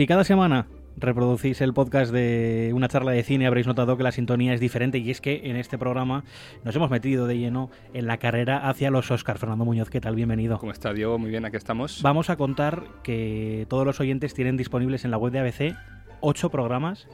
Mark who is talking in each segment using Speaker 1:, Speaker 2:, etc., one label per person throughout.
Speaker 1: Si cada semana reproducís el podcast de una charla de cine, habréis notado que la sintonía es diferente y es que en este programa nos hemos metido de lleno en la carrera hacia los Oscars. Fernando Muñoz, ¿qué tal? Bienvenido.
Speaker 2: ¿Cómo está Diego? Muy bien, aquí estamos.
Speaker 1: Vamos a contar que todos los oyentes tienen disponibles en la web de ABC ocho programas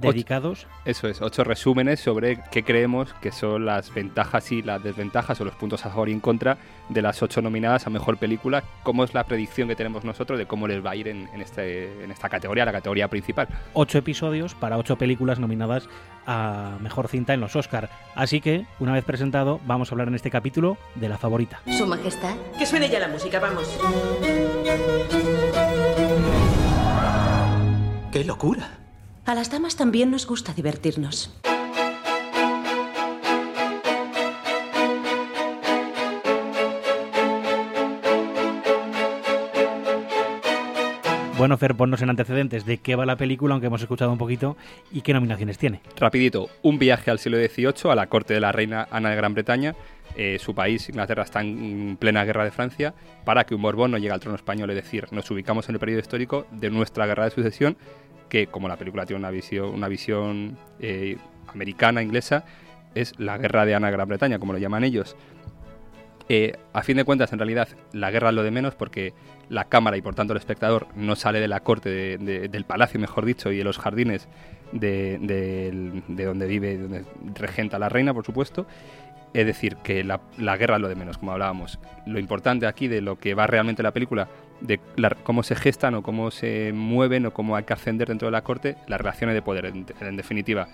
Speaker 1: dedicados.
Speaker 2: Eso es, ocho resúmenes sobre qué creemos que son las ventajas y las desventajas o los puntos a favor y en contra de las ocho nominadas a mejor película, cómo es la predicción que tenemos nosotros de cómo les va a ir en, este, en esta categoría, la categoría principal.
Speaker 1: Ocho episodios para ocho películas nominadas a mejor cinta en los Oscar. Así que, una vez presentado, vamos a hablar en este capítulo de la favorita.
Speaker 3: Su Majestad.
Speaker 4: Que suene ya la música, vamos.
Speaker 5: ¡Qué locura!
Speaker 3: A las damas también nos gusta divertirnos.
Speaker 1: Bueno, Fer, ponnos en antecedentes de qué va la película, aunque hemos escuchado un poquito, y qué nominaciones tiene.
Speaker 2: Rapidito, un viaje al siglo XVIII, a la corte de la reina Ana de Gran Bretaña. Eh, su país, Inglaterra, está en plena guerra de Francia, para que un Borbón no llegue al trono español. Es decir, nos ubicamos en el periodo histórico de nuestra guerra de sucesión que como la película tiene una visión, eh, americana, inglesa, es la guerra de Ana Gran Bretaña, como lo llaman ellos. Eh, a fin de cuentas, en realidad, la guerra es lo de menos porque la cámara y por tanto el espectador no sale de la corte, del palacio, mejor dicho, y de los jardines de, de, donde vive, donde regenta la reina, por supuesto. Es decir, que la, la, guerra es lo de menos, como hablábamos. Lo importante aquí de lo que va realmente la película de cómo se gestan o cómo se mueven o cómo hay que ascender dentro de la corte las relaciones de poder, en, definitiva,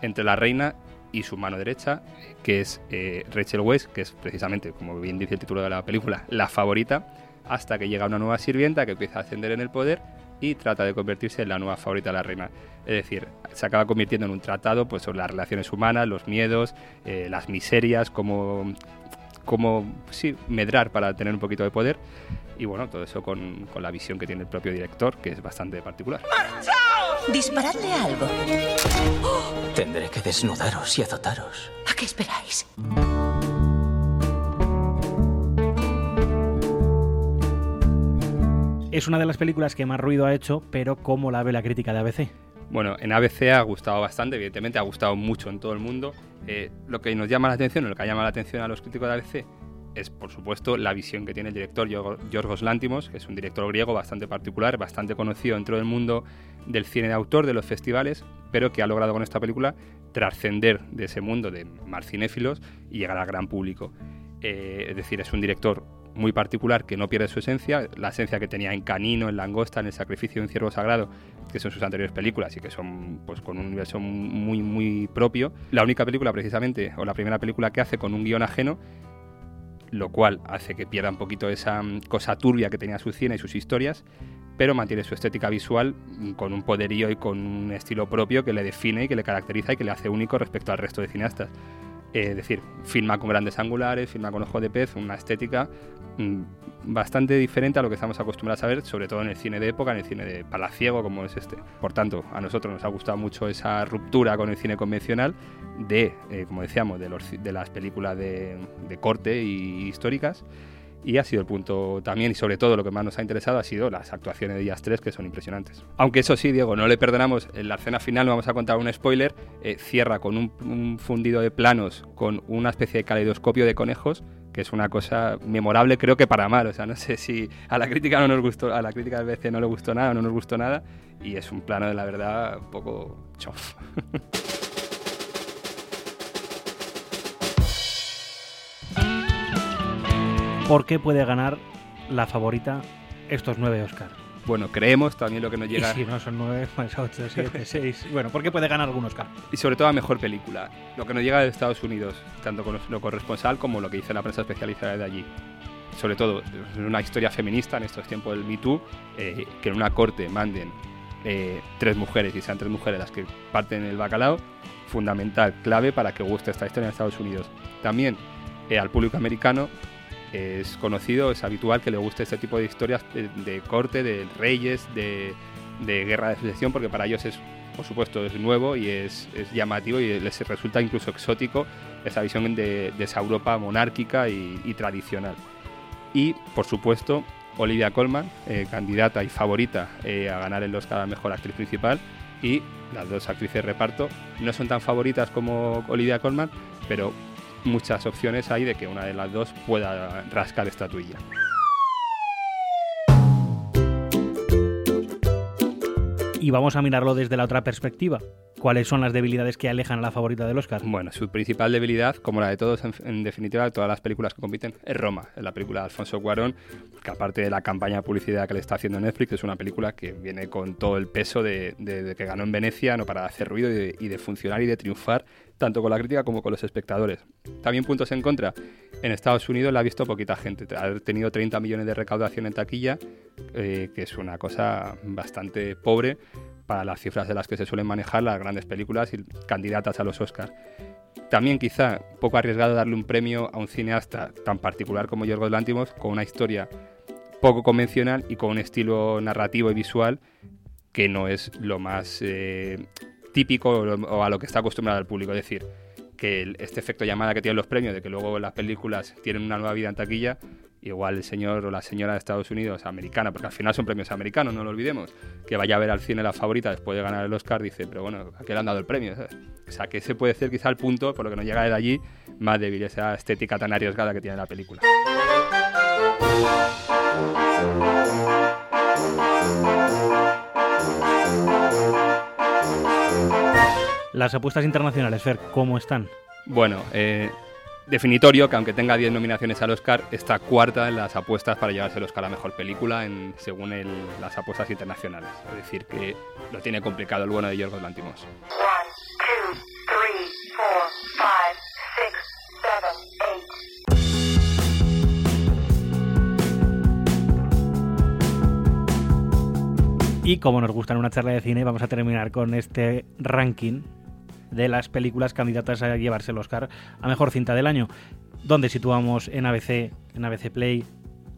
Speaker 2: entre la reina y su mano derecha, que es eh, Rachel Weisz, que es precisamente, como bien dice el título de la película, la favorita, hasta que llega una nueva sirvienta que empieza a ascender en el poder y trata de convertirse en la nueva favorita de la reina. Es decir, se acaba convirtiendo en un tratado pues, sobre las relaciones humanas, los miedos, eh, las miserias, cómo, cómo sí, medrar para tener un poquito de poder y bueno, todo eso con, la visión que tiene el propio director, que es bastante particular.
Speaker 3: ¡Marchaos! Disparadle algo.
Speaker 5: Tendré que desnudaros y azotaros.
Speaker 3: ¿A qué esperáis?
Speaker 1: Es una de las películas que más ruido ha hecho, pero ¿cómo la ve la crítica de ABC?
Speaker 2: Bueno, en ABC ha gustado bastante, evidentemente ha gustado mucho en todo el mundo. Eh, lo que nos llama la atención, lo que llama la atención a los críticos de ABC es, por supuesto, la visión que tiene el director Yorgos Lantimos, que es un director griego bastante particular, bastante conocido dentro del mundo del cine de autor, de los festivales, pero que ha logrado con esta película trascender de ese mundo de más cinéfilos y llegar al gran público. Eh, es decir, es un director muy particular que no pierde su esencia, la esencia que tenía en Canino, en Langosta, en El sacrificio de un ciervo sagrado, que son sus anteriores películas y que son pues con un universo muy muy propio. La única película precisamente o la primera película que hace con un guion ajeno lo cual hace que pierda un poquito esa mm, cosa turbia que tenía su cine y sus historias, pero mantiene su estética visual mm, con un poderío y con un estilo propio que le define y que le caracteriza y que le hace único respecto al resto de cineastas. Eh, es decir, filma con grandes angulares, filma con ojo de pez, una estética mm, bastante diferente a lo que estamos acostumbrados a ver, sobre todo en el cine de época, en el cine de palaciego como es este. Por tanto, a nosotros nos ha gustado mucho esa ruptura con el cine convencional de, eh, como decíamos, de, las películas de, de corte y históricas y ha sido el punto también y sobre todo lo que más nos ha interesado ha sido las actuaciones de Días 3 que son impresionantes. Aunque eso sí, Diego, no le perdonamos, en la escena final no vamos a contar un spoiler, eh, cierra con un, fundido de planos con una especie de caleidoscopio de conejos que es una cosa memorable creo que para mal, o sea, no sé si a la crítica no nos gustó, a la crítica del BC no le gustó nada, no nos gustó nada y es un plano de la verdad un poco chof.
Speaker 1: ¿Por qué puede ganar la favorita estos nueve Oscars?
Speaker 2: Bueno, creemos también lo que nos llega.
Speaker 1: Y si no son nueve, pues ocho, siete, seis. Bueno, ¿por qué puede ganar algún Oscar?
Speaker 2: Y sobre todo a mejor película. Lo que nos llega de Estados Unidos, tanto con lo corresponsal como lo que dice la prensa especializada de allí. Sobre todo, una historia feminista en estos tiempos del Me Too, eh, que en una corte manden eh, tres mujeres y sean tres mujeres las que parten el bacalao, fundamental, clave para que guste esta historia en Estados Unidos. También eh, al público americano es conocido, es habitual que le guste este tipo de historias de, corte, de reyes, de, guerra de sucesión, porque para ellos es, por supuesto, es nuevo y es, llamativo y les resulta incluso exótico esa visión de, esa Europa monárquica y, tradicional. Y, por supuesto, Olivia Colman, eh, candidata y favorita eh, a ganar el Oscar a Mejor Actriz Principal, y las dos actrices de reparto no son tan favoritas como Olivia Colman, pero muchas opciones hay de que una de las dos pueda rascar estatuilla.
Speaker 1: Y vamos a mirarlo desde la otra perspectiva. ¿Cuáles son las debilidades que alejan a la favorita del Oscar?
Speaker 2: Bueno, su principal debilidad, como la de todos, en, en definitiva, de todas las películas que compiten, es Roma, es la película de Alfonso Cuarón, que aparte de la campaña de publicidad que le está haciendo Netflix, es una película que viene con todo el peso de, de- de que ganó en Venecia, no para de hacer ruido y de, y de funcionar y de triunfar, tanto con la crítica como con los espectadores. También puntos en contra. En Estados Unidos la ha visto poquita gente. Ha tenido 30 millones de recaudación en taquilla, eh, que es una cosa bastante pobre para las cifras de las que se suelen manejar las grandes películas y candidatas a los Oscars. También quizá poco arriesgado darle un premio a un cineasta tan particular como Yorgos Lantimos, con una historia poco convencional y con un estilo narrativo y visual que no es lo más eh, típico o, a lo que está acostumbrado el público. Es decir, que este efecto llamada que tienen los premios, de que luego las películas tienen una nueva vida en taquilla, igual el señor o la señora de Estados Unidos, americana, porque al final son premios americanos, no lo olvidemos, que vaya a ver al cine la favorita después de ganar el Oscar, dice, pero bueno, ¿a qué le han dado el premio? O sea, que ese puede ser quizá el punto, por lo que nos llega de allí, más débil, esa estética tan arriesgada que tiene la película.
Speaker 1: Las apuestas internacionales, Fer, ¿cómo están?
Speaker 2: Bueno, eh, definitorio que aunque tenga 10 nominaciones al Oscar, está cuarta en las apuestas para llevarse el Oscar a Mejor Película en, según el- las apuestas internacionales. Es decir, que lo tiene complicado el bueno de Yorgos Lantimos.
Speaker 1: Y como nos gusta en una charla de cine, vamos a terminar con este ranking de las películas candidatas a llevarse el Oscar a mejor cinta del año. ¿Dónde situamos en ABC, en ABC Play,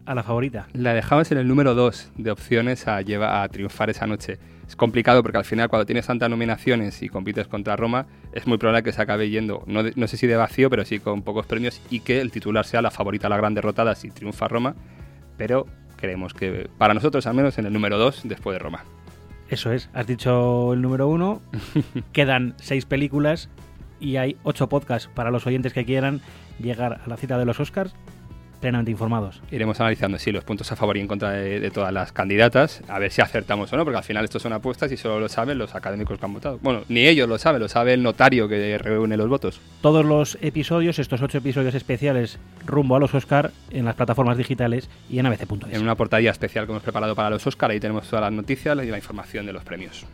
Speaker 1: a la favorita?
Speaker 2: La dejamos en el número 2 de opciones a, lleva, a triunfar esa noche. Es complicado porque al final cuando tienes tantas nominaciones y compites contra Roma, es muy probable que se acabe yendo, no, no sé si de vacío, pero sí con pocos premios y que el titular sea la favorita a la gran derrotada si triunfa Roma, pero creemos que para nosotros al menos en el número 2 después de Roma.
Speaker 1: Eso es, has dicho el número uno, quedan seis películas y hay ocho podcasts para los oyentes que quieran llegar a la cita de los Oscars plenamente informados.
Speaker 2: Iremos analizando, sí, los puntos a favor y en contra de, de todas las candidatas, a ver si acertamos o no, porque al final estos son apuestas y solo lo saben los académicos que han votado. Bueno, ni ellos lo saben, lo sabe el notario que reúne los votos.
Speaker 1: Todos los episodios, estos ocho episodios especiales rumbo a los Oscar en las plataformas digitales y en abc.es.
Speaker 2: En una portadilla especial que hemos preparado para los Oscar, ahí tenemos todas las noticias y la información de los premios.